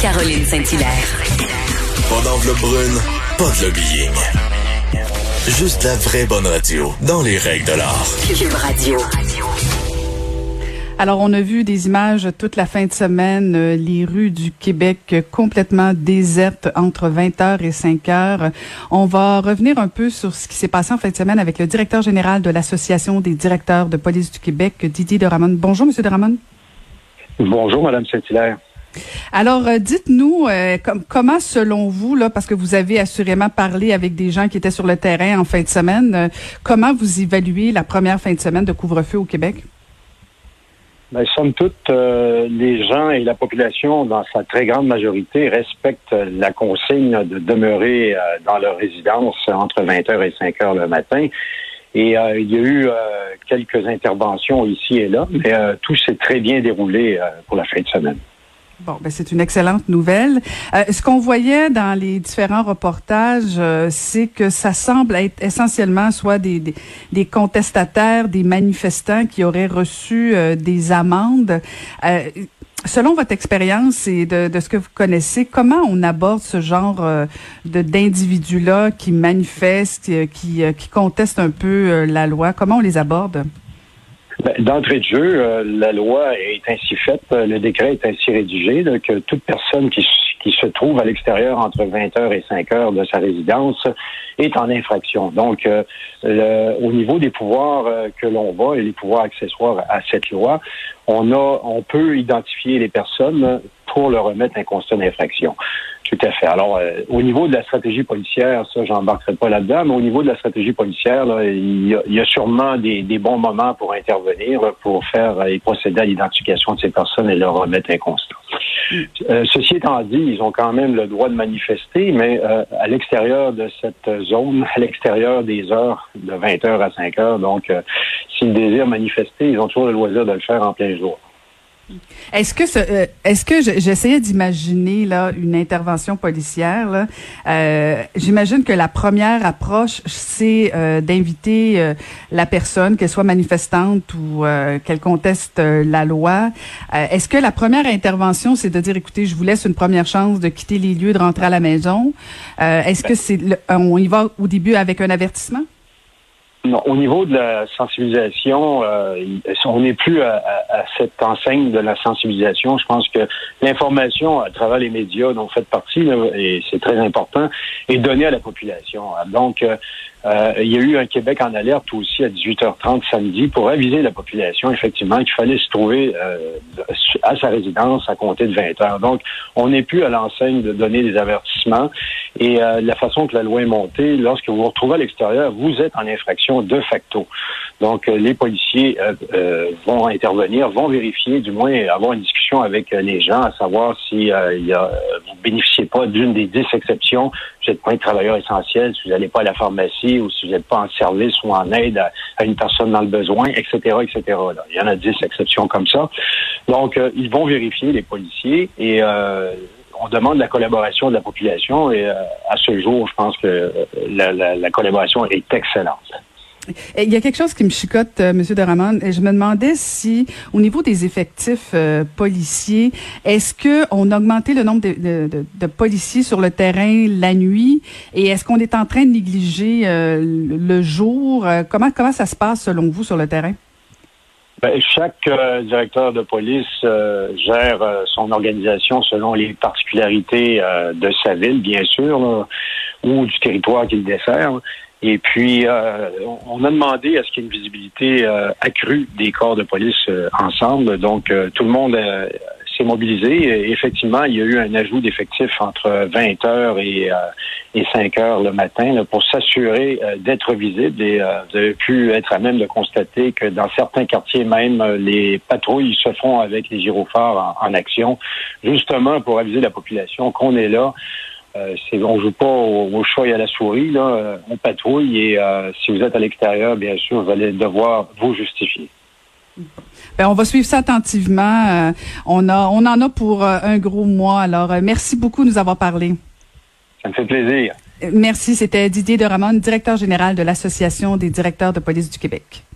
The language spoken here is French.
Caroline Saint-Hilaire. Pas d'enveloppe brune, pas de lobbying. Juste la vraie bonne radio, dans les règles de l'art. Cube Radio. Alors, on a vu des images toute la fin de semaine, euh, les rues du Québec euh, complètement désertes entre 20h et 5h. On va revenir un peu sur ce qui s'est passé en fin de semaine avec le directeur général de l'Association des directeurs de police du Québec, Didier de Ramon. Bonjour, Monsieur de Ramon. Bonjour, Madame Saint-Hilaire. Alors, euh, dites-nous comment, selon vous, là, parce que vous avez assurément parlé avec des gens qui étaient sur le terrain en fin de semaine, comment vous évaluez la première fin de semaine de couvre-feu au Québec? Ben, somme toute, euh, les gens et la population, dans sa très grande majorité, respectent la consigne de demeurer euh, dans leur résidence entre 20h et 5h le matin. Et euh, il y a eu quelques interventions ici et là, mais tout s'est très bien déroulé pour la fin de semaine. Bon, ben c'est une excellente nouvelle. Euh, ce qu'on voyait dans les différents reportages, euh, c'est que ça semble être essentiellement soit des, contestataires, des manifestants qui auraient reçu euh, des amendes. Selon votre expérience et de, de, ce que vous connaissez, comment on aborde ce genre de d'individus-là qui manifestent, qui, qui contestent un peu la loi? Comment on les aborde? Ben, d'entrée de jeu, euh, la loi est ainsi faite, euh, le décret est ainsi rédigé que toute personne qui, se trouve à l'extérieur entre 20 heures et 5 heures de sa résidence est en infraction. Donc, euh, au niveau des pouvoirs que l'on va et les pouvoirs accessoires à cette loi, on a, on peut identifier les personnes pour leur remettre un constat d'infraction. Tout à fait. Alors, euh, au niveau de la stratégie policière, ça, j'embarquerai pas là-dedans, mais au niveau de la stratégie policière, il, y a, sûrement des, bons moments pour intervenir, pour faire et procéder à l'identification de ces personnes et leur remettre un constat. Euh, ceci étant dit, ils ont quand même le droit de manifester, mais euh, à l'extérieur de cette zone, à l'extérieur des heures de 20 heures à 5 heures. Donc, s'ils désirent manifester, ils ont toujours le loisir de le faire en plein jour. Est-ce que ce, euh, est-ce que j'essayais d'imaginer là une intervention policière là, euh, j'imagine que la première approche c'est euh, d'inviter la personne qu'elle soit manifestante ou qu'elle conteste la loi. est-ce que la première intervention c'est de dire écoutez, je vous laisse une première chance de quitter les lieux de rentrer à la maison? est-ce que c'est on y va au début avec un avertissement? Au niveau de la sensibilisation, euh, on n'est plus à, cette enseigne de la sensibilisation. Je pense que l'information à travers les médias dont vous faites partie, et c'est très important, est donnée à la population. Donc, euh, euh, il y a eu un Québec en alerte aussi à 18h30 samedi pour aviser la population, effectivement, qu'il fallait se trouver à sa résidence à compter de 20 h Donc, on n'est plus à l'enseigne de donner des avertissements. Et la façon que la loi est montée, lorsque vous vous retrouvez à l'extérieur, vous êtes en infraction de facto. Donc, euh, les policiers euh, euh, vont intervenir, vont vérifier, du moins avoir une discussion avec les gens, à savoir si il y a, bénéficiez pas d'une des dix exceptions, vous n'êtes pas un travailleur essentiel, si vous n'allez pas à la pharmacie ou si vous n'êtes pas en service ou en aide à, une personne dans le besoin, etc., etc. Il y en a dix exceptions comme ça. Donc, ils vont vérifier, les policiers, et on demande la collaboration de la population et à ce jour, je pense que la collaboration est excellente. Il y a quelque chose qui me chicote, euh, Monsieur je me demandais si, au niveau des effectifs euh, policiers, est-ce que on a augmenté le nombre de, policiers sur le terrain la nuit, et est-ce qu'on est en train de négliger euh, le jour? Comment comment ça se passe selon vous sur le terrain? Ben, chaque directeur de police gère son organisation selon les particularités de sa ville, bien sûr, ou du territoire qu'il dessert. Et puis, euh, on a demandé à ce qu'il y ait une visibilité euh, accrue des corps de police euh, ensemble. Donc, tout le monde s'est mobilisé. Et effectivement, il y a eu un ajout d'effectifs entre 20 heures et, et 5 heures le matin pour s'assurer d'être visible. Et vous avez pu être à même de constater que dans certains quartiers même, les patrouilles se font avec les gyrophares en, en action, justement pour aviser la population qu'on est là. Euh, on joue pas au, chat et à la souris, là. Euh, on patrouille et euh, si vous êtes à l'extérieur, bien sûr, vous allez devoir vous justifier. Ben, on va suivre ça attentivement. on a, on en a pour un gros mois. Alors, merci beaucoup de nous avoir parlé. Ça me fait plaisir. Merci. C'était Didier de Ramon, directeur général de l'Association des directeurs de police du Québec.